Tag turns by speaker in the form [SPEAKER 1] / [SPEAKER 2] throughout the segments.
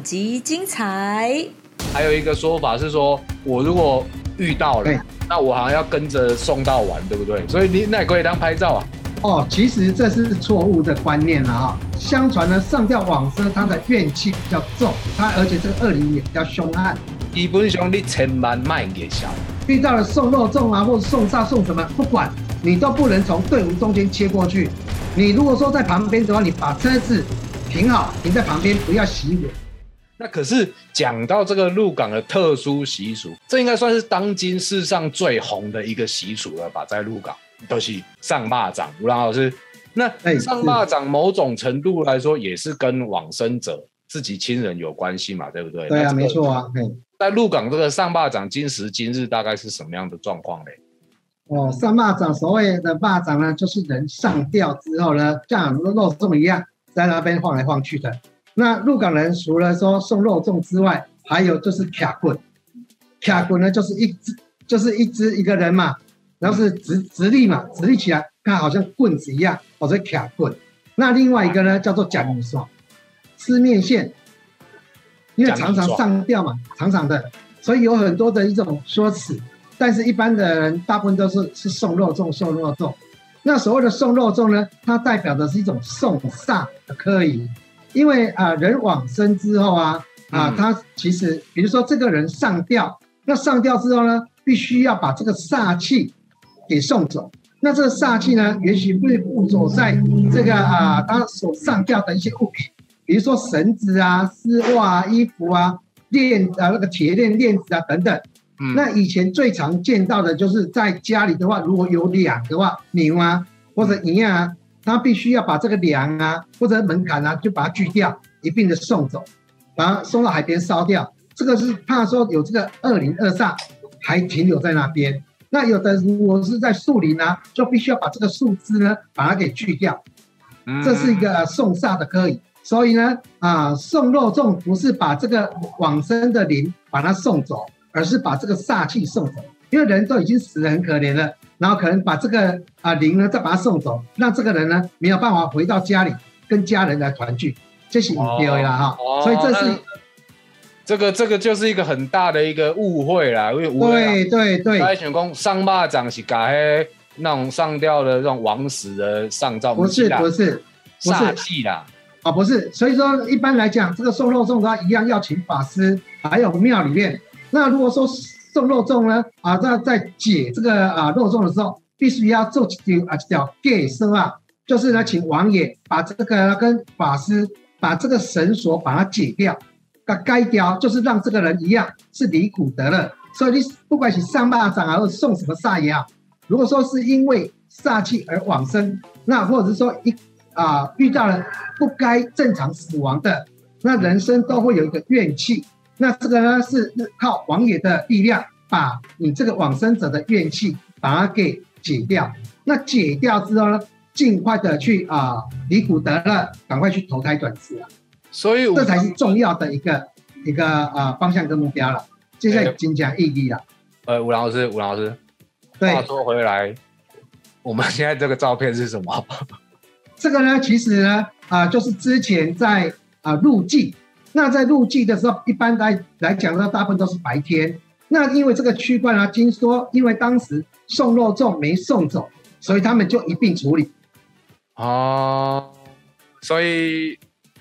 [SPEAKER 1] 本集精彩。
[SPEAKER 2] 还有一个说法是说，我如果遇到了，那我好像要跟着送到完，对不对？所以你那也可以当拍照啊。
[SPEAKER 3] 哦，其实这是错误的观念了哈。相传呢，上吊往生他的怨气比较重，他而且这个恶灵也比较凶悍。
[SPEAKER 2] 基本上你千万卖给小，
[SPEAKER 3] 遇到了送肉粽啊，或者送煞送什么，不管你都不能从队伍中间切过去。你如果说在旁边的话，你把车子停好，停在旁边，不要熄火。
[SPEAKER 2] 那可是讲到这个鹿港的特殊习俗，这应该算是当今世上最红的一个习俗了吧？在鹿港都、是上蚂蚱，吴老师。那
[SPEAKER 3] 哎
[SPEAKER 2] 上蚂蚱某种程度来说，也是跟往生者自己亲人有关系嘛，对不对？
[SPEAKER 3] 对啊，
[SPEAKER 2] 那这个
[SPEAKER 3] 没错啊，
[SPEAKER 2] 在鹿港这个上蚂蚱今时今日大概是什么样的状况嘞？
[SPEAKER 3] 哦，上蚂蚱，所谓的蚂蚱呢，就是人上吊之后呢，像肉粽一样在那边晃来晃去的。那鹿港人除了说送肉粽之外，还有就是卡棍，卡棍呢就是一只就是一只一个人嘛，然后是直直立嘛，直立起来，看好像棍子一样，或者卡棍。那另外一个呢叫做假面霜，吃面线，因为常常上吊嘛，常常的，所以有很多的一种说辞。但是一般的人大部分都是是送肉粽，送肉粽。那所谓的送肉粽呢，它代表的是一种送煞的科仪，因为啊、人往生之后啊啊
[SPEAKER 2] 嗯，
[SPEAKER 3] 他其实比如说这个人上吊，那上吊之后呢，必须要把这个煞气给送走。那这个煞气呢，也许会附着在这个啊他所上吊的一些物品，比如说绳子啊、丝袜啊、衣服啊、链啊那个铁链、链子啊等等。
[SPEAKER 2] 嗯
[SPEAKER 3] 那以前最常见到的就是在家里的话，如果有梁的话，牛啊或者银啊，他必须要把这个梁啊或者门槛啊，就把它锯掉，一并的送走，把它送到海边烧掉。这个是怕说有这个恶灵恶煞还停留在那边。那有的如果是在树林啊，就必须要把这个树枝呢把它给锯掉。
[SPEAKER 2] 嗯
[SPEAKER 3] 这是一个呃送煞的科仪。所以呢，啊，送肉粽不是把这个往生的灵把它送走，而是把这个煞气送走。因为人都已经死得很可怜了，然后可能把这个啊灵呢再把他送走，让这个人呢没有办法回到家里跟家人来团聚，这是
[SPEAKER 2] 哦
[SPEAKER 3] 对啦哈。
[SPEAKER 2] 哦
[SPEAKER 3] 所以这是
[SPEAKER 2] 那这个这个就是一个很大的一个误会啦，因为
[SPEAKER 3] 对对对
[SPEAKER 2] 大，家想讲上蚂蚱是把迄那种上吊的这种枉死的上照，
[SPEAKER 3] 不是
[SPEAKER 2] 啦
[SPEAKER 3] 不是不是
[SPEAKER 2] 气啦，
[SPEAKER 3] 啊，不是，所以说一般来讲，这个送肉粽的话，一样要请法师，还有庙里面。那如果说送肉粽呢，啊，在在解这个啊肉粽的时候，必须要做一条啊一条给生啊，就是呢，请王爷把这个跟法师把这个绳索把它解掉，把该掉，就是让这个人一样是离苦得乐。所以你不管是上蚂蚱啊，或送什么煞也好，如果说是因为煞气而往生，那或者是说一啊遇到了不该正常死亡的，那人生都会有一个怨气。那这个呢是靠王爷的力量，把你这个往生者的怨气把它给解掉。那解掉之后呢，尽快的去啊离苦得乐，赶快去投胎转世啊，
[SPEAKER 2] 所以
[SPEAKER 3] 这才是重要的一个一个啊方向跟目标了。接下来精讲意义了，
[SPEAKER 2] 呃，吴老师，吴老师，
[SPEAKER 3] 对
[SPEAKER 2] 话说回来，我们现在这个照片是什么？
[SPEAKER 3] 这个呢，其实呢，啊、就是之前在啊、入祭，那在入祭的时候，一般来来讲呢，大部分都是白天。那因为这个区块啊，听说因为当时送肉粽没送走，所以他们就一并处理。
[SPEAKER 2] 哦，所以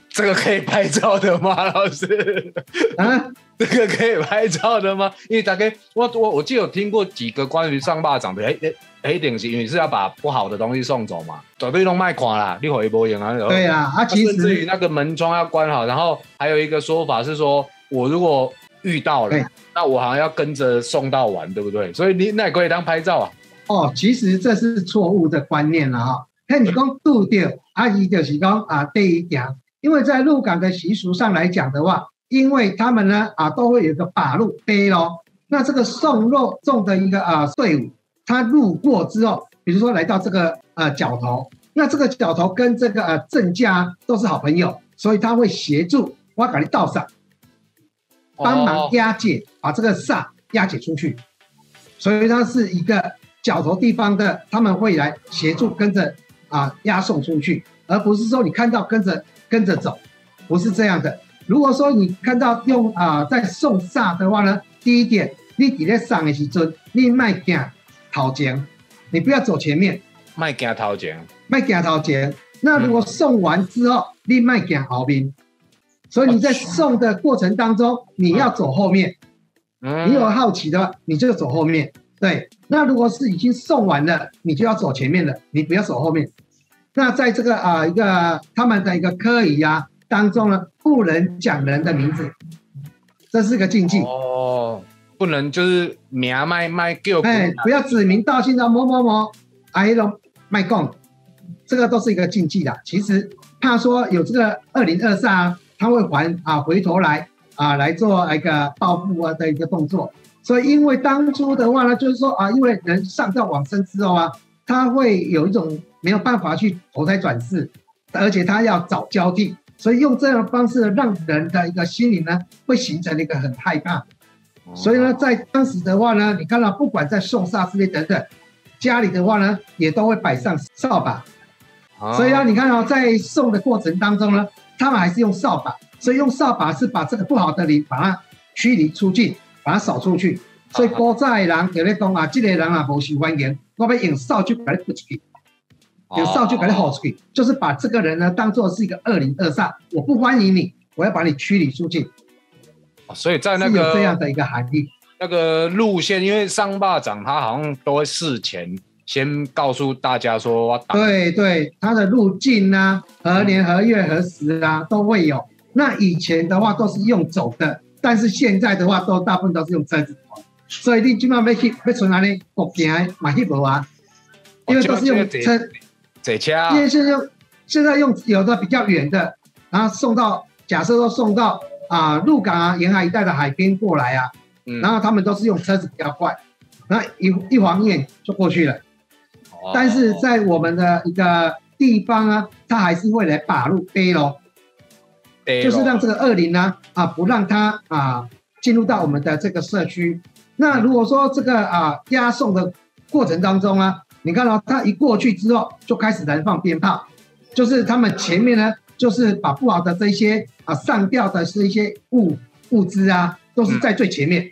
[SPEAKER 2] 这个可以拍照的吗，老师？
[SPEAKER 3] 啊，
[SPEAKER 2] 这个可以拍照的吗？因为大概我我我记得有听过几个关于上蚂蚱的，哎哎哎，一定是因为是要把不好的东西送走嘛，绝对都卖垮啦，你回波影啊。
[SPEAKER 3] 对啊，啊，其
[SPEAKER 2] 实至于
[SPEAKER 3] 实
[SPEAKER 2] 那个门窗要关好，然后还有一个说法是说，我如果遇到了，那我好像要跟着送到完，对不对？所以你那也可以当拍照啊。
[SPEAKER 3] 哦，其实这是错误的观念了哈。那你讲渡掉，阿姨就是讲啊，对一点，因为在鹿港的习俗上来讲的话，因为他们呢啊都会有一个把路背咯。那这个送肉粽的一个啊队伍，他路过之后，比如说来到这个呃角头，那这个角头跟这个呃郑家都是好朋友，所以他会协助我给你道上，帮忙
[SPEAKER 2] 哦
[SPEAKER 3] 押解，把这个煞押解出去。所以它是一个角头地方的，他们会来协助跟着啊押送出去，而不是说你看到跟着跟着走，不是这样的。如果说你看到用啊、在送煞的话呢，第一点，你伫咧上的时阵，你卖行头前，你不要走前面，
[SPEAKER 2] 卖惊头前，
[SPEAKER 3] 卖行头前。那如果送完之后，你卖行后面，所以你在送的过程当中，你要走后面。
[SPEAKER 2] 嗯
[SPEAKER 3] 你有好奇的话，你就走后面。对，那如果是已经送完了，你就要走前面了，你不要走后面。那在这个啊、一个他们的一个科仪啊当中呢，不能讲人的名字，这是个禁忌。
[SPEAKER 2] 哦，不能就是名卖卖叫，
[SPEAKER 3] 哎，不要指名道姓的某某某，啊，那种卖供，这个都是一个禁忌的。其实怕说有这个二零二煞啊，他会还啊回头来啊来做一个报复啊的一个动作。所以因为当初的话呢，就是说啊，因为人上到往生之后啊，他会有一种没有办法去投胎转世，而且他要找交替，所以用这样的方式呢让人的一个心理呢会形成一个很害怕。所以呢，在当时的话呢，你看到不管在送煞之类等等，家里的话呢，也都会摆上扫把。
[SPEAKER 2] 哦
[SPEAKER 3] 所以啊，你看到、在送的过程当中呢，他们还是用扫把，所以用扫把是把这个不好的灵把它驱离出去，把它扫出去。所以古早的人就咧讲啊，这个人啊无受欢迎，我要用扫就把它扑出去，用扫帚把你吼出去，就是把这个人呢当做是一个恶灵恶煞，我不欢迎你，我要把你驱离出境，
[SPEAKER 2] 哦所以在那
[SPEAKER 3] 个有这样的一个含义。
[SPEAKER 2] 那个路线，因为上霸长他好像都会事前先告诉大家说
[SPEAKER 3] 对对，他的路径啊，何年何月何时啊都会有。那以前的话都是用走的，但是现在的话都大部分都是用车子走。所以你今晚要去要从哪里国行买去无啊？因为都是用车，因为现在现在用有的比较远的，然后送到假设说送到啊鹿港啊沿海一带的海边过来啊，
[SPEAKER 2] 嗯。
[SPEAKER 3] 然后他们都是用车子比较快，那一一晃眼就过去了。
[SPEAKER 2] 哦。
[SPEAKER 3] 但是在我们的一个地方啊，他还是会来把路背咯，就是让这个恶灵呢啊不让它啊进入到我们的这个社区。那如果说这个啊押送的过程当中啊，你看到、他一过去之后就开始燃放鞭炮，就是他们前面呢就是把不好的这些啊上吊的是一些物物资啊，都是在最前面。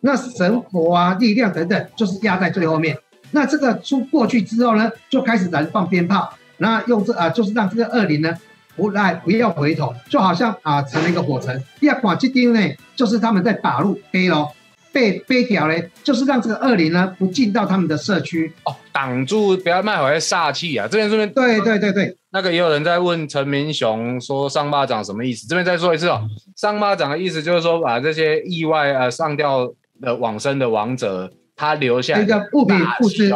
[SPEAKER 3] 那神佛啊、力量等等，就是压在最后面。那这个出过去之后呢，就开始燃放鞭炮，那用这啊，就是让这个恶灵呢不来不要回头，就好像啊成了一个火城。第二款这丁呢，就是他们在把路背咯，背背条嘞，就是让这个恶灵呢不进到他们的社区。
[SPEAKER 2] 哦，挡住不要卖回来煞气啊！这边这边
[SPEAKER 3] 对对对对，
[SPEAKER 2] 那个也有人在问陈明雄说上巴掌什么意思？这边再说一次哦，上巴掌的意思就是说把这些意外呃上吊的往生的亡者，他留下来
[SPEAKER 3] 一个物品
[SPEAKER 2] 煞
[SPEAKER 3] 物资，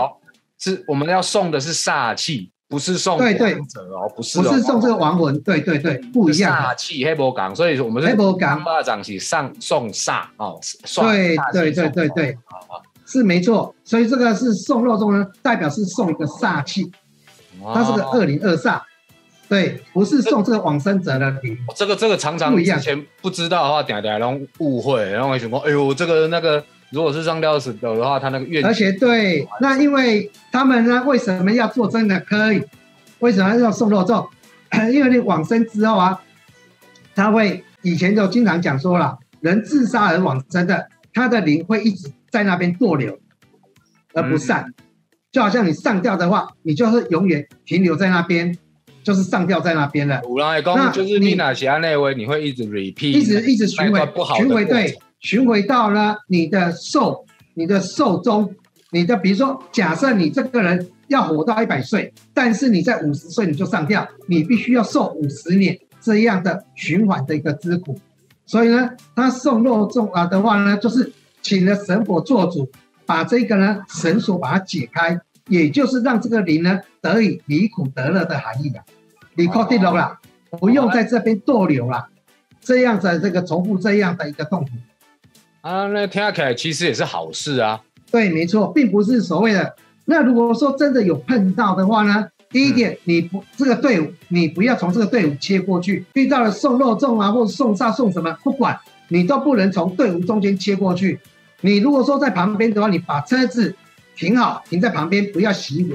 [SPEAKER 2] 是我们要送的是煞气，不是送
[SPEAKER 3] 对对。
[SPEAKER 2] 亡者哦，不是哦。
[SPEAKER 3] 不是送这个亡魂，对对对，不一样。的。
[SPEAKER 2] 煞气黑波港，所以我们是
[SPEAKER 3] 黑波港。
[SPEAKER 2] 上巴掌是上送煞哦，送
[SPEAKER 3] 对对对对。对是没错，所以这个是送肉粽呢，代表是送一个煞气，
[SPEAKER 2] 哦。
[SPEAKER 3] 它是个二零二煞，对，不是送这个往生者的礼。
[SPEAKER 2] 哦这个这个常常之前不知道的话，点点拢误会，然后会想说，哎呦，这个那个如果是上吊死的的话，他那个怨
[SPEAKER 3] 而且对，那因为他们呢，为什么要做真的可以？为什么要送肉粽？因为你往生之后啊，他会以前就经常讲说了，人自杀而往生的，他的灵会一直在那边逗留，而不散。就好像你上吊的话，你就是永远停留在那边，就是上吊在那边了。那
[SPEAKER 2] 就是你哪些那位，你会一直 repeat，
[SPEAKER 3] 一直一直巡回
[SPEAKER 2] 那一段不好，的过程
[SPEAKER 3] 巡回对，巡回到呢你的寿，你的寿终，你的比如说，假设你这个人要活到一百岁，但是你在五十岁你就上吊，你必须要受五十年这样的循环的一个之苦。所以呢，他送肉粽啊的话呢，就是请了神佛做主，把这个呢绳索把它解开，也就是让这个灵呢得以离苦得乐的含义的，离苦得乐啦，不用在这边逗留啦。这样的这个重复这样的一个痛苦。
[SPEAKER 2] 啊，那听起来其实也是好事啊。
[SPEAKER 3] 对，没错，并不是所谓的。那如果说真的有碰到的话呢，第一点，你不这个队伍，你不要从这个队伍切过去。遇到了送肉粽啊，或者送煞送什么，不管你都不能从队伍中间切过去。你如果说在旁边的话，你把车子停好，停在旁边，不要熄火，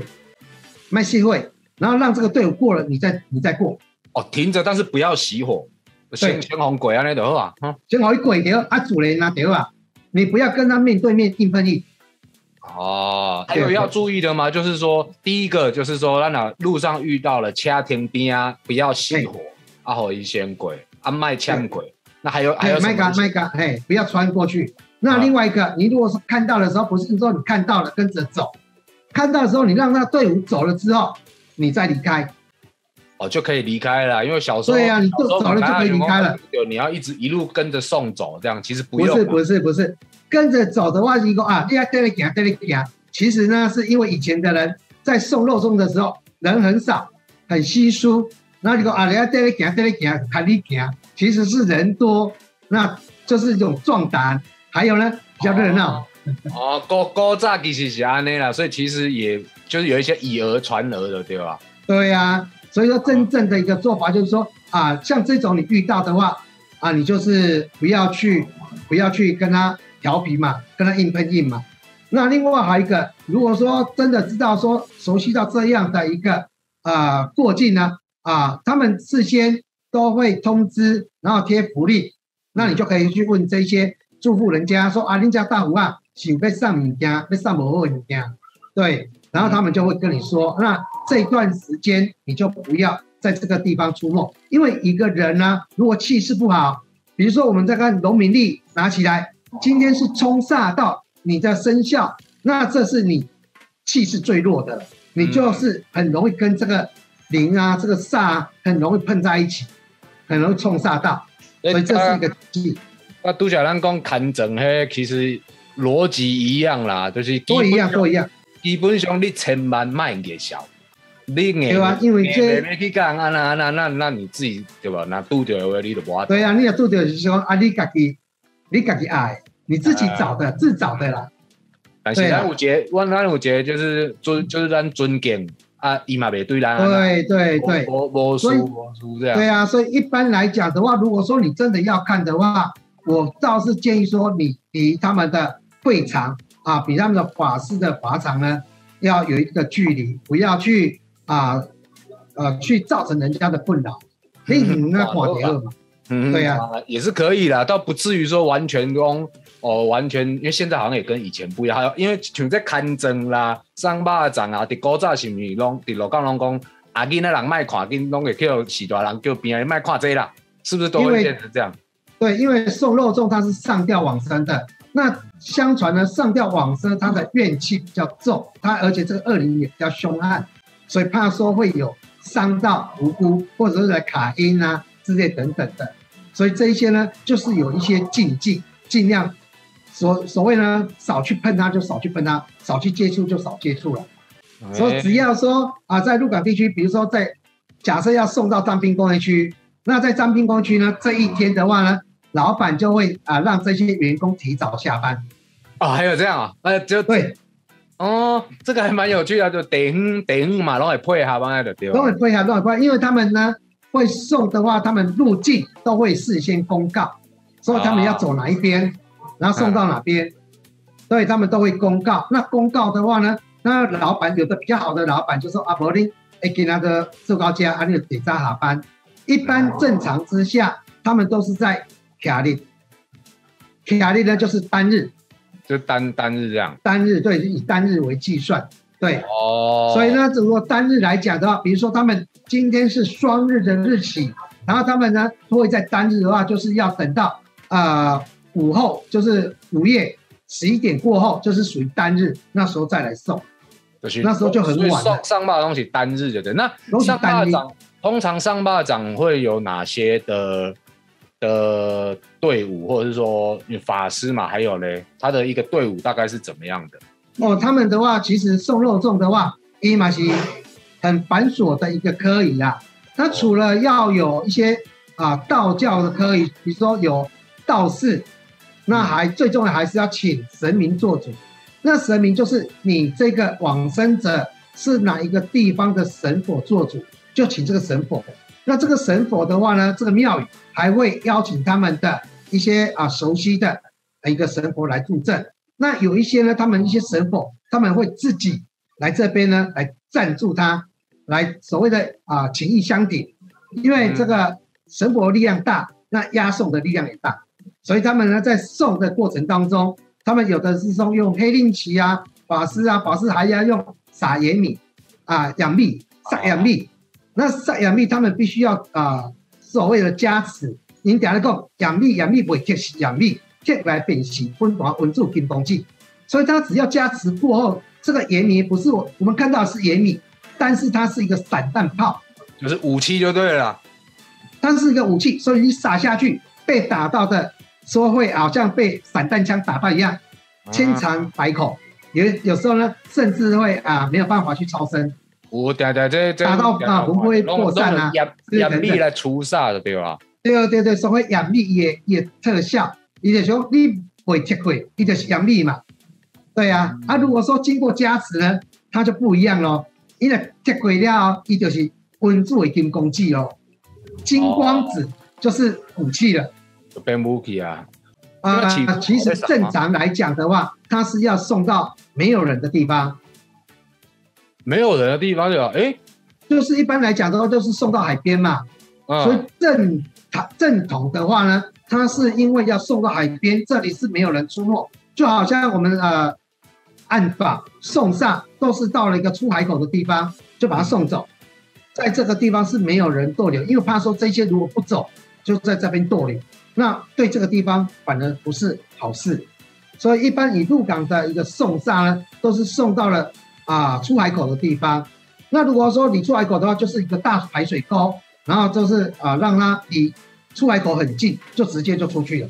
[SPEAKER 3] 卖熄会，然后让这个队伍过了，你再你再过。
[SPEAKER 2] 哦，停着，但是不要熄火。先先红鬼啊，那就好啊，哈。
[SPEAKER 3] 先好一鬼掉啊，主人啊掉啊，你不要跟他面对面硬碰硬。
[SPEAKER 2] 哦，还有要注意的吗？就是说，第一个就是说，那哪路上遇到了掐停边啊，不要熄火，啊，好一先鬼啊，卖枪鬼。那还有还有
[SPEAKER 3] 麦嘎麦嘎，嘿，不要穿过去。那另外一个，你如果是看到的时候，不是说你看到了跟着走，看到的时候你让那队伍走了之后，你再离开，
[SPEAKER 2] 哦，就可以离开了。因为小时候
[SPEAKER 3] 对啊，你走了就可以离开了。
[SPEAKER 2] 有你要一直一路跟着送走，这样其实
[SPEAKER 3] 不用。不是不是不是，跟着走的话，一个啊，你要带你给带你给其实呢，是因为以前的人在送肉粽的时候人很少，很稀疏。那你说啊，你要带你给带你给看你给，其实是人多，那就是一种壮胆。还有呢，比较热闹。
[SPEAKER 2] 哦，高高炸其实是安尼啦，所以其实也就是有一些以讹传讹的，对吧？
[SPEAKER 3] 对呀，所以说真正的一个做法就是说啊，像这种你遇到的话啊，你就是不要去不要去跟他调皮嘛，跟他硬碰硬嘛。那另外还有一个，如果说真的知道说熟悉到这样的一个啊过境呢啊，他们事先都会通知，然后贴福利，那你就可以去问这些。祝福人家说啊，人家大福啊，想被上物件，被上某物件，对，然后他们就会跟你说，那这段时间你就不要在这个地方出没，因为一个人呢，如果气势不好，比如说我们在看农民历拿起来，今天是冲煞到你的生肖，那这是你气势最弱的，你就是很容易跟这个灵啊，这个煞啊很容易碰在一起，很容易冲煞到，所以这是一个忌。
[SPEAKER 2] 那杜小兰讲砍整嘿，其实逻辑一样啦，就是
[SPEAKER 3] 都一样，都一样。
[SPEAKER 2] 基本上你千万卖给小，你
[SPEAKER 3] 对啊，因为这
[SPEAKER 2] 没去讲啊那那那那你自己对吧？那拄着话你就无。
[SPEAKER 3] 对啊，你也拄着是说啊，你家己你家己爱，你自己找的自找的啦。
[SPEAKER 2] 但是端午节，我咱有节就是尊就是咱尊敬啊，伊嘛袂对咱。
[SPEAKER 3] 对对对，
[SPEAKER 2] 无无输无输这样。
[SPEAKER 3] 对啊，所以一般来讲的话，如果说你真的要看的话。我倒是建议说，你离他们的会场啊，比他们的法师的法场呢，要有一个距离，不要去啊，呃，去造成人家的困扰。你那垮掉了嘛？嗯，对呀，
[SPEAKER 2] 也是可以的，倒不至于说完全都哦，完全，因为现在好像也跟以前不一样，还有因为像在看诊啦、上巴掌啊，伫古早是毋是拢伫罗岗拢讲，阿囡仔人卖看，囡拢会叫许大人叫别人卖看这啦，是不是都会变成这样？
[SPEAKER 3] 对，因为送肉粽它是上吊往生的，那相传呢，上吊往生他的怨气比较重，他而且这个恶灵也比较凶悍，所以怕说会有伤到无辜或者是卡音啊之类等等的，所以这一些呢，就是有一些禁忌，尽量所所谓呢，少去碰它就少去碰它，少去接触就少接触了。所以只要说啊，在鹿港地区，比如说在假设要送到张滨工业区，那在张滨工业区呢，这一天的话呢。老板就会啊让这些员工提早下班，
[SPEAKER 2] 哦，还有这样啊，呃，就
[SPEAKER 3] 对，
[SPEAKER 2] 哦，这个还蛮有趣的，就等等嘛，拢会配合班的对，
[SPEAKER 3] 都会配合，都会配，因为他们呢会送的话，他们入境都会事先公告，说他们要走哪一边，然后送到哪边，所以他们都会公告。那公告的话呢，那老板有的比较好的老板就说啊，伯林，哎，给那个瘦高家啊，你得早下班。一般正常之下，他们都是在。卡利，卡利呢就是单日，
[SPEAKER 2] 就单单日这样。
[SPEAKER 3] 单日对，以单日为计算，对。哦。所以呢，如果单日来讲的话，比如说他们今天是双日的日期，然后他们呢会在单日的话，就是要等到啊午后，就是午夜十一点过后，就是属于单日，那时候再来送。那时候就很晚
[SPEAKER 2] 上上坝的东西单日就对。那上坝长通常上坝长会有哪些的？的队伍，或者是说法师嘛，还有嘞，他的一个队伍大概是怎么样的？
[SPEAKER 3] 哦，他们的话，其实送肉粽的话，伊玛西很繁琐的一个科仪啊。他除了要有一些啊道教的科仪，比如说有道士，那还最重要还是要请神明做主。那神明就是你这个往生者是哪一个地方的神佛做主，就请这个神佛。那这个神佛的话呢，这个庙宇还会邀请他们的一些啊熟悉的一个神佛来助阵。那有一些呢，他们一些神佛他们会自己来这边呢来赞助他，来所谓的啊情义相抵。因为这个神佛力量大，那押送的力量也大，所以他们呢在送的过程当中，他们有的是说用黑令旗啊、法师啊，法师还要用撒盐米啊、养蜜、撒养蜜。那撒养蜜，他们必须要啊所谓的加持。您讲那个养蜜，养蜜不会贴养蜜，贴来变形，温华温住金风剂。所以他只要加持过后，这个盐米不是我我们看到是盐米，但是它是一个散弹炮，
[SPEAKER 2] 就是武器就对了。
[SPEAKER 3] 它是一个武器，所以你撒下去被打到的，说会好像被散弹枪打到一样，千疮百孔。有有时候呢，甚至会啊没有办法去超生。
[SPEAKER 2] 我对对这
[SPEAKER 3] 打到啊不会破散啊，
[SPEAKER 2] 眼力来除煞的对吧？
[SPEAKER 3] 对对对，所谓眼力也也特效，伊就是说你会贴会，你就是眼力嘛。对呀，啊如果说经过加持呢，它就不一样咯。因为贴会了，伊就是温住的金工具哦。金光子就是武器了，
[SPEAKER 2] 变武器啊！
[SPEAKER 3] 啊，其实正常来讲的话，它是要送到没有人的地方，
[SPEAKER 2] 没有人的地方就哎，
[SPEAKER 3] 就是一般来讲的话，都是送到海边嘛。所以正它正统的话呢，它是因为要送到海边，这里是没有人出没，就好像我们呃按法送上都是到了一个出海口的地方，就把它送走。在这个地方是没有人逗留，因为怕说这些如果不走，就在这边逗留，那对这个地方反而不是好事。所以一般以入港的一个送煞呢，都是送到了啊出海口的地方。那如果说你出海口的话，就是一个大排水沟，然后就是啊让它离出海口很近，就直接就出去了。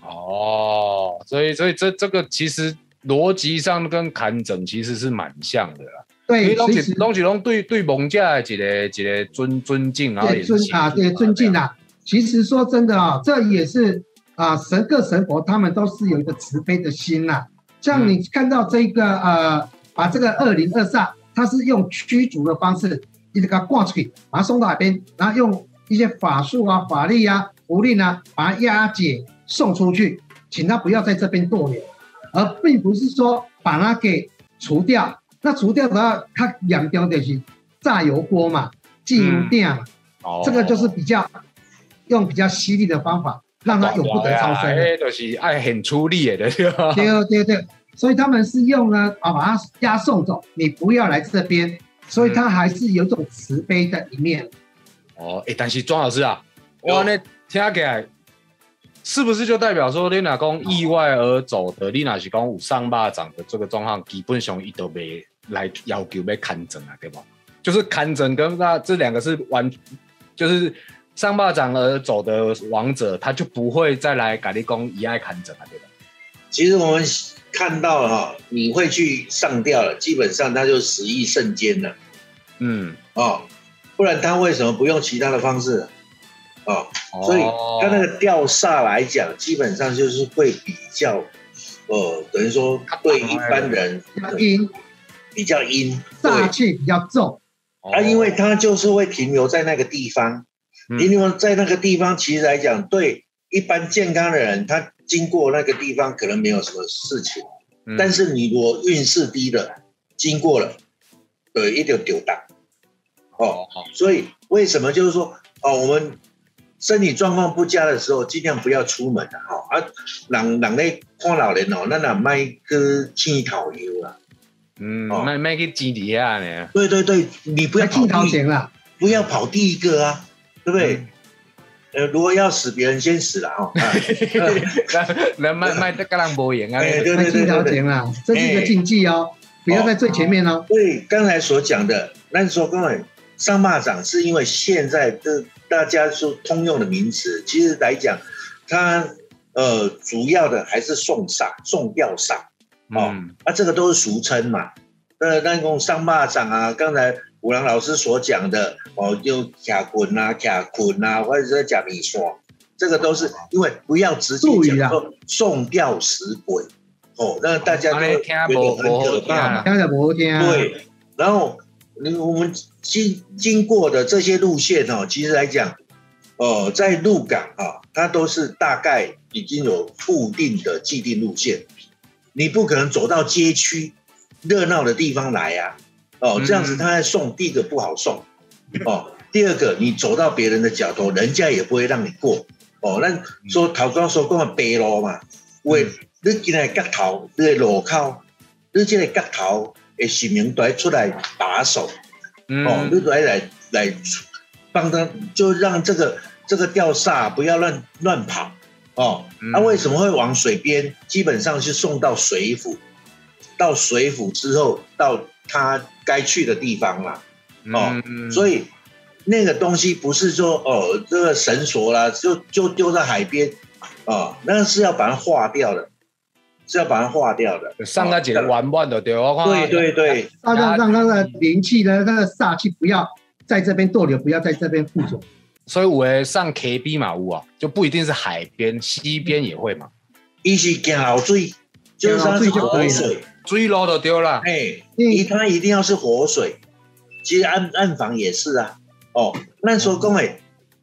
[SPEAKER 2] 哦，所以所以这这个其实逻辑上跟砍整其实是蛮像的啦。
[SPEAKER 3] 对，
[SPEAKER 2] 东西东西拢对对蒙家的一个一个尊尊敬啊，
[SPEAKER 3] 尊啊，对尊敬啊。其实说真的啊，这也是啊，神各神佛他们都是有一个慈悲的心呐。像你看到这个呃，把这个二零二煞，他是用驱逐的方式，一直给它挂出去，把它送到海边，然后用一些法术啊、法力啊、符令啊，把它押解送出去，请他不要在这边逗留，而并不是说把它给除掉。那除掉的话，它养掉的是炸油锅嘛，静电，这个就是比较用比较犀利的方法，让他永不得超生。
[SPEAKER 2] 哎，就是爱很出力的？对
[SPEAKER 3] 对对，所以他们是用呢啊，把它押送走，你不要来这边，所以他还是有种慈悲的一面。
[SPEAKER 2] 哦，哎，但是庄老师啊，我呢听起来，是不是就代表说，你哪公意外而走的，你哪是讲有上巴掌的这个状况，基本上伊都没。来要求被看诊啊，对吧？就是看诊跟那这两个是完，就是上巴掌而走的王者，他就不会再来改立功一爱看诊啊，对吧？
[SPEAKER 4] 其实我们看到哈，你会去上吊了，基本上他就死意瞬间了。嗯，哦，不然他为什么不用其他的方式？哦，所以他那个吊煞来讲，基本上就是会比较，呃，等于说对一般人阴。比较阴，
[SPEAKER 3] 煞气比较重，
[SPEAKER 4] 啊，因为他就是会停留在那个地方，停留在那个地方，其实来讲，对一般健康的人，他经过那个地方可能没有什么事情，但是你如果运势低的，经过了，对，一定丢大，哦，所以为什么就是说，哦，我们身体状况不佳的时候，尽量不要出门的，哈，啊，人人咧看老人哦，那那卖去乞讨油啊。
[SPEAKER 2] 嗯，卖卖去基底下呢？
[SPEAKER 4] 对对对，你不要跑
[SPEAKER 3] 第一了，
[SPEAKER 4] 不要跑第一个啊，对不对？呃，如果要死，别人先死了哦。
[SPEAKER 2] 那卖卖的格兰博赢啊，
[SPEAKER 3] 对对对，条前了，这是一个禁忌哦，不要在最前面哦。
[SPEAKER 4] 对，刚才所讲的，那说刚才上蚂蚱是因为现在的大家说通用的名词，其实来讲，它呃主要的还是送煞、送吊煞。哦，啊，这个都是俗称嘛。呃那种上蚂蚱啊，刚才五郎老师所讲的哦，就卡滚啊、卡滚啊，或者是假米说，这个都是因为不要直接讲说送吊死鬼哦，那大家都觉得很可怕。
[SPEAKER 3] 听着不听。
[SPEAKER 4] 对，然后你我们经经过的这些路线哦，其实来讲，呃，在鹿港啊，它都是大概已经有固定的既定路线。你不可能走到街区热闹的地方来呀，哦，这样子他在送，第一个不好送，哦，第二个你走到别人的脚头，人家也不会让你过，哦，那说陶刚所讲的白路嘛，有诶，你进来角头，你的路口，你这个角头的市民都要出来把守，哦，你都要来来帮他，就让这个这个吊煞不要乱乱跑，哦，那、为什么会往水边？基本上是送到水府，到水府之后，到他该去的地方啦，哦，所以。那个东西不是说哦，这个绳索啦，就就丢在海边，啊，那是要把它化掉的，是要把它化掉的。
[SPEAKER 2] 上个节玩玩的对我
[SPEAKER 4] 对对对，
[SPEAKER 3] 让让让那个灵气的那个煞气不要在这边逗留，不要在这边附着。
[SPEAKER 2] 所以我上 KB 马屋啊，就不一定是海边，西边也会嘛。
[SPEAKER 4] 一是见老水，就是它是活水，
[SPEAKER 2] 水路就丢了。
[SPEAKER 4] 哎，一它一定要是活水，其实暗暗房也是啊。哦，那说各位，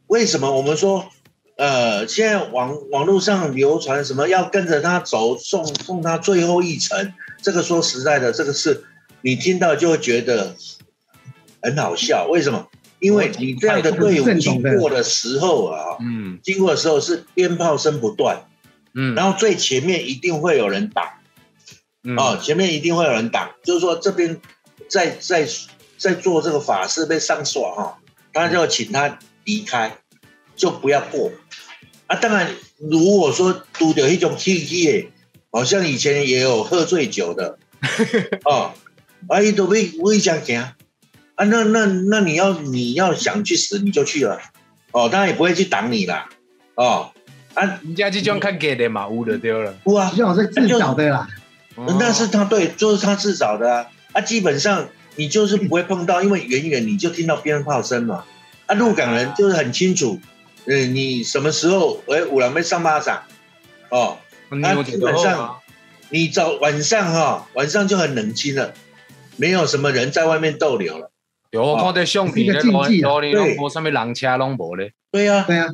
[SPEAKER 4] 为什么我们说，呃，现在网网络上流传什么要跟着他走，送送他最后一程？这个说实在的，这个是你听到就会觉得很好笑。为什么？因为你这样的队伍经过的时候啊，嗯，经过的时候是鞭炮声不断，嗯，然后最前面一定会有人挡，哦，前面一定会有人挡，就是说这边在在在做这个法事被上锁哈。他就请他离开，就不要过啊！当然，如果说拄着一种气气，好像以前也有喝醉酒的 哦，啊，伊都会会这样行啊！那那那你要你要想去死，你就去了哦，当然也不会去挡你啦哦
[SPEAKER 2] 啊！人家这种看给的嘛，污的丢了，
[SPEAKER 3] 污啊，这种是自找的啦，
[SPEAKER 4] 那是他对，就是他自找的啊！啊，基本上。你就是不会碰到，因为远远你就听到鞭炮声嘛。啊，鹿港人就是很清楚，嗯，你什么时候哎，五郎妹上巴掌哦。那基本上你早晚上哈，晚上就很冷清了，没有什么人在外面逗留了。
[SPEAKER 2] 有看到相片的罗里龙波上面人车拢无咧。
[SPEAKER 4] 对呀，对呀。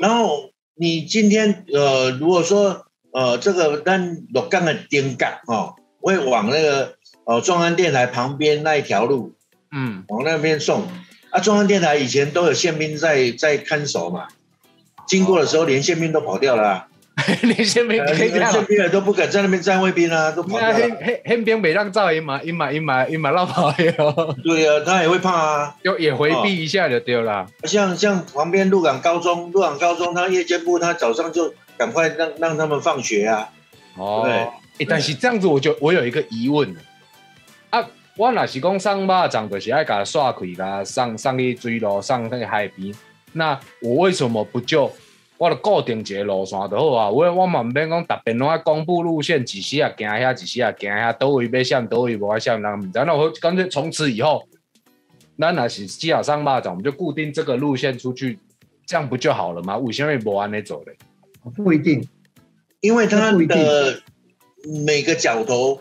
[SPEAKER 4] 然后你今天呃，如果说呃，这个咱鹿港的顶港哦，会往那个。呃，中央电台旁边那一条路，嗯，往那边送。啊，中央电台以前都有宪兵在在看守嘛，经过的时候连宪兵都跑掉了，
[SPEAKER 2] 连宪兵连
[SPEAKER 4] 宪兵都不敢在那边站卫兵啊，都跑掉了。
[SPEAKER 2] 宪宪兵没让照，一马一马一马一马绕跑哟。
[SPEAKER 4] 对啊，他也会怕啊，
[SPEAKER 2] 就也回避一下就丢了。
[SPEAKER 4] 像像旁边鹿港高中，鹿港高中他夜间部，他早上就赶快让让他们放学啊。哦，
[SPEAKER 2] 对，但是这样子我就我有一个疑问。啊，我若是讲上巴掌，就是爱甲刷开，甲上上去水路，上那个海边。那我为什么不就我的固定一个路线就好啊？我我嘛毋免讲特别拢爱公布路线，几时啊行遐，几时啊行遐，倒位要向，倒位无爱向，人毋知。那我干脆从此以后，咱若是只要上巴掌，我们就固定这个路线出去，这样不就好了吗？为什么无安尼走嘞？
[SPEAKER 3] 不一定，
[SPEAKER 4] 因为它的每个角头。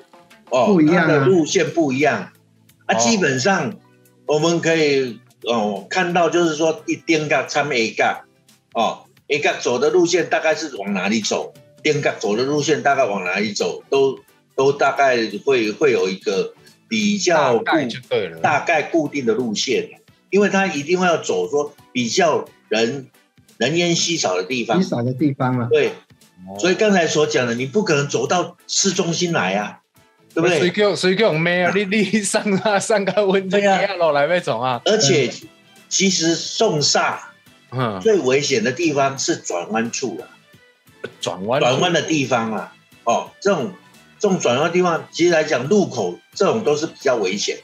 [SPEAKER 3] 哦，不一样
[SPEAKER 4] 的路线不一样。啊，基本上我们可以哦看到，就是说一颠嘎参 A 嘎哦，A 嘎走的路线大概是往哪里走，颠嘎走的路线大概往哪里走，都都大概会会有一个比较固大概固定的路线，因为它一定会要走说比较人人烟稀少的地方，
[SPEAKER 3] 稀少的地方了，
[SPEAKER 4] 对，所以刚才所讲的，你不可能走到市中心来啊。对不对？
[SPEAKER 2] 谁叫谁叫咩啊？你你上啊上个温泉下落来那种啊！
[SPEAKER 4] 而且其实送煞，嗯，最危险的地方是转弯处啊，
[SPEAKER 2] 转弯
[SPEAKER 4] 转弯的地方啊，哦，这种这种转弯地方，其实来讲路口这种都是比较危险。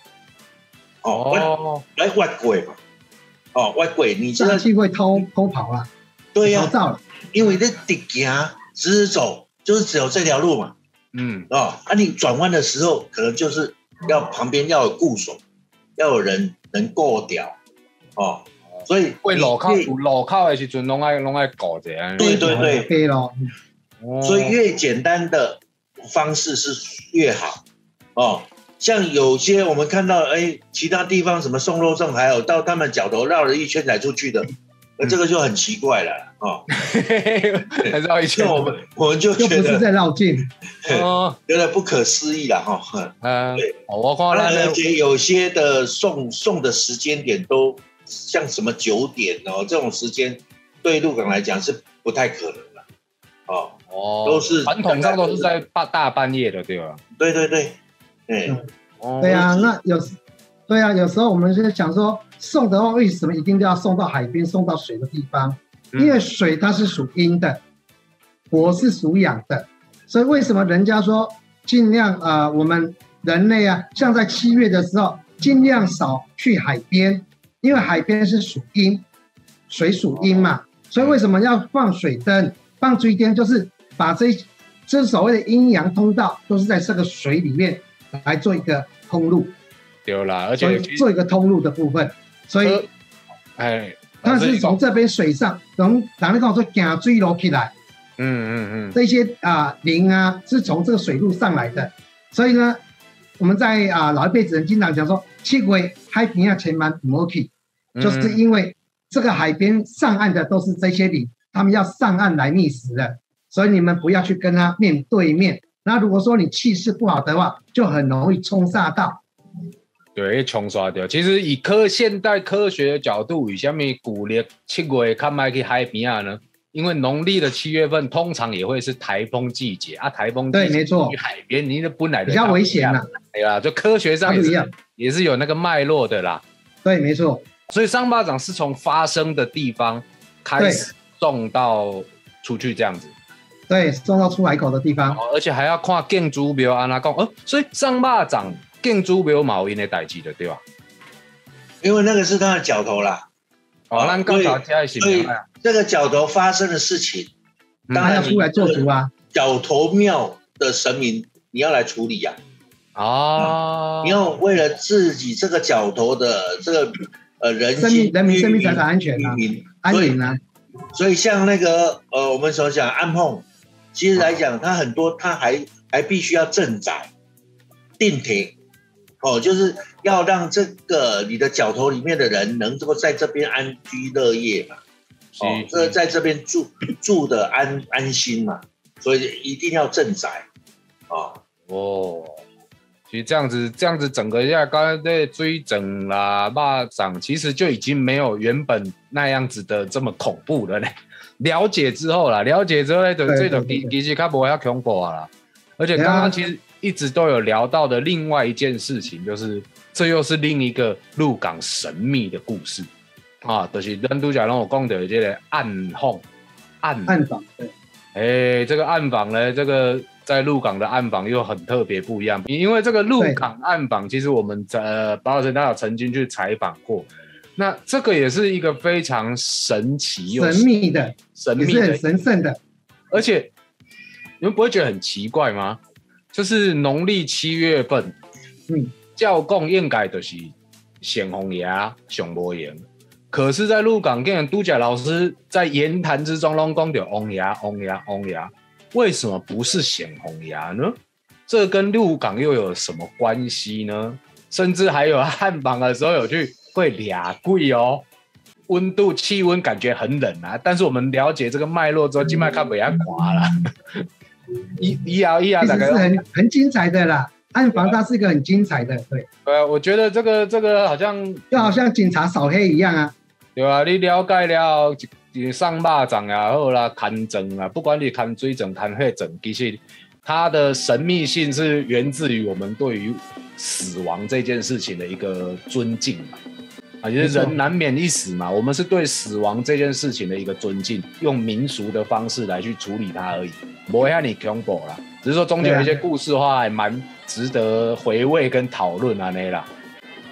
[SPEAKER 4] 哦，来换鬼嘛，哦外鬼，你
[SPEAKER 3] 这机会偷偷跑啊？
[SPEAKER 4] 对呀，因为这直行直走就是只有这条路嘛。嗯哦，啊，你转弯的时候，可能就是要旁边要有固守，要有人能过掉，哦，所以
[SPEAKER 2] 会路口路口的时阵，拢爱拢爱搞这样。
[SPEAKER 4] 对对对，可以咯。所以越简单的方式是越好哦。像有些我们看到，哎，其他地方什么送肉粽，还有到他们脚头绕了一圈才出去的。那这个就很奇怪了哦，
[SPEAKER 2] 绕一圈，
[SPEAKER 4] 我们我们就觉得
[SPEAKER 3] 不是在绕境，
[SPEAKER 4] 哦，有点不可思议了哈。嗯，对，我看而且有些的送送的时间点都像什么九点哦，这种时间对鹿港来讲是不太可能了。哦，
[SPEAKER 2] 哦，
[SPEAKER 4] 都是
[SPEAKER 2] 传统上都是在大大半夜的，对吧？
[SPEAKER 4] 对对对，哎、
[SPEAKER 3] 嗯。
[SPEAKER 2] 哦
[SPEAKER 3] 对啊，那有时对啊，有时候我们就想说送的话，为什么一定都要送到海边、送到水的地方？
[SPEAKER 2] 嗯。
[SPEAKER 3] 因为水它是属阴的，火是属阳的，所以为什么人家说尽量啊、呃我们人类啊，像在七月的时候，尽量少去海边，因为海边是属阴，水属阴嘛，所以为什么要放水灯、放水灯，就是把这这所谓的阴阳通道，都是在这个水里面来做一个通路，
[SPEAKER 2] 对啦，而且
[SPEAKER 3] 做一个通路的部分，所以
[SPEAKER 2] 呃哎，
[SPEAKER 3] 它是从这边水上，从哪里跟我说行水路起来。
[SPEAKER 2] 嗯嗯嗯，
[SPEAKER 3] 这些啊灵啊是从这个水路上来的，所以呢，我们在啊老一辈子人经常讲说，七鬼海平啊千万不要去，
[SPEAKER 2] 嗯。
[SPEAKER 3] 就是因为这个海边上岸的都是这些灵，他们要上岸来觅食的，所以你们不要去跟他面对面。那如果说你气势不好的话，就很容易冲煞到。
[SPEAKER 2] 对，冲刷掉。其实以科现代科学的角度，为什么古历七月看麦去海边啊呢？因为农历的七月份通常也会是台风季节啊，台风
[SPEAKER 3] 对没错
[SPEAKER 2] 去海边，你的本来的
[SPEAKER 3] 比较危险
[SPEAKER 2] 啦
[SPEAKER 3] 呐、。
[SPEAKER 2] 对啦，就科学上也是
[SPEAKER 3] 一样
[SPEAKER 2] 也是有那个脉络的啦。
[SPEAKER 3] 对，没错，
[SPEAKER 2] 所以上巴掌是从发生的地方开始送到出去这样子，
[SPEAKER 3] 对，送到出海口的地方。
[SPEAKER 2] 哦，而且还要看建筑庙安那讲，呃，所以上巴掌建筑庙毛因的代志的对吧？
[SPEAKER 4] 因为那个是他的脚头啦，
[SPEAKER 2] 哦，
[SPEAKER 4] 哦
[SPEAKER 2] 咱刚好加一起
[SPEAKER 4] 所以
[SPEAKER 2] 名啊，
[SPEAKER 4] 这个角头发生的事情，
[SPEAKER 2] 嗯。
[SPEAKER 3] 他
[SPEAKER 4] 当然
[SPEAKER 3] 要出来做主啊，
[SPEAKER 4] 角头庙的神明你要来处理呀、
[SPEAKER 2] 哦，
[SPEAKER 4] 你要为了自己这个角头的这个呃人
[SPEAKER 3] 生命
[SPEAKER 4] 心、
[SPEAKER 3] 人民生命财产安全啊
[SPEAKER 4] 所以
[SPEAKER 3] 安宁啊，
[SPEAKER 4] 所以像那个呃，我们所讲安碰，其实来讲，它很多它还还必须要正宅、定停，哦，就是要让这个你的脚头里面的人能够在这边安居乐业嘛，哦，
[SPEAKER 2] 是。
[SPEAKER 4] 这在这边住住的安安心嘛，所以一定要镇宅，哦，
[SPEAKER 2] 哦，其实这样子，这样子整个一下，刚刚在追整啦、蚂蚱，其实就已经没有原本那样子的这么恐怖了呢。了解之后啦，了解之后呢，就
[SPEAKER 3] 对
[SPEAKER 2] 这种
[SPEAKER 3] 对对
[SPEAKER 2] 其其实它不会要恐怖啊啦。而且刚刚其实一直都有聊到的另外一件事情，就是这又是另一个鹿港神秘的故事啊，就是咱都讲让我讲的这个暗访暗
[SPEAKER 3] 暗访对。
[SPEAKER 2] 哎，这个暗访呢，这个在鹿港的暗访又很特别不一样，因为这个鹿港暗访，其实我们在呃包老师他有曾经去采访过，那这个也是一个非常神奇又
[SPEAKER 3] 神秘的，
[SPEAKER 2] 神秘的，
[SPEAKER 3] 神圣的。
[SPEAKER 2] 而且你们不会觉得很奇怪吗？就是农历七月份，
[SPEAKER 3] 嗯，
[SPEAKER 2] 教供应该就是显红牙熊博言，可是，在鹿港跟都甲老师在言谈之中拢讲到翁牙、翁牙、翁牙，为什么不是显红牙呢？这跟鹿港又有什么关系呢？甚至还有汉访的时候有去会俩贵哦，温度气温感觉很冷啊，但是我们了解这个脉络之后，静脉看不要垮了。一一摇一摇，
[SPEAKER 3] 其实
[SPEAKER 2] 大概
[SPEAKER 3] 是很很精彩的啦。暗房它是一个很精彩的，对，
[SPEAKER 2] 呃，我觉得这个这个好像
[SPEAKER 3] 就好像警察扫黑一样啊。
[SPEAKER 2] 对啊，你了解了，你上蚂蚱也好啦，看整啊，不管你看追整、看血整，其实它的神秘性是源自于我们对于死亡这件事情的一个尊敬嘛。啊，就是人难免一死嘛，我们是对死亡这件事情的一个尊敬，用民俗的方式来去处理它而已，不会让你恐怖啦。只是说中间有一些故事的话，还蛮值得回味跟讨论啊那啦。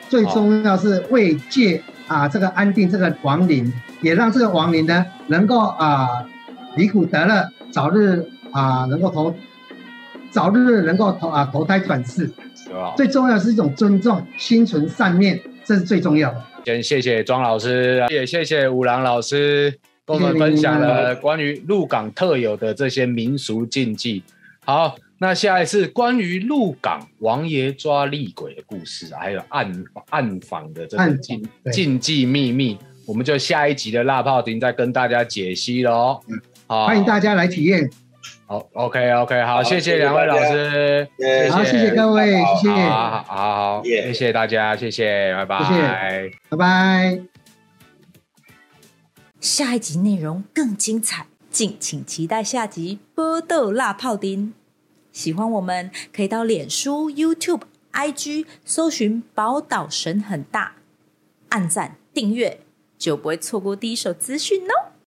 [SPEAKER 3] 最重要是慰藉啊，这个安定这个亡灵，也让这个亡灵呢能够啊离苦得乐，早日啊能够投，早日能够投啊投胎转世。最重要的是一种尊重，心存善念，这是最重要的。
[SPEAKER 2] 先谢谢庄老师，也谢谢五郎老师跟我们分享了关于鹿港特有的这些民俗禁忌。好，那下一次关于鹿港王爷抓厉鬼的故事，还有暗暗访的这个禁禁忌秘密，我们就下一集的辣炮亭再跟大家解析喽。嗯好，
[SPEAKER 3] 欢迎大家来体验。
[SPEAKER 2] 好，OK OK，好，
[SPEAKER 4] 好
[SPEAKER 2] 谢谢两位老师，
[SPEAKER 3] 好，谢谢各位，
[SPEAKER 4] 好
[SPEAKER 3] 谢谢，
[SPEAKER 2] 好好好谢谢大家，谢谢，拜拜。
[SPEAKER 3] 谢谢拜拜。
[SPEAKER 1] 下一集内容更精彩，敬请期待下集《波豆辣泡丁》。喜欢我们可以到脸书、YouTube、IG 搜寻“宝岛神很大”，按赞订阅就不会错过第一手资讯哦。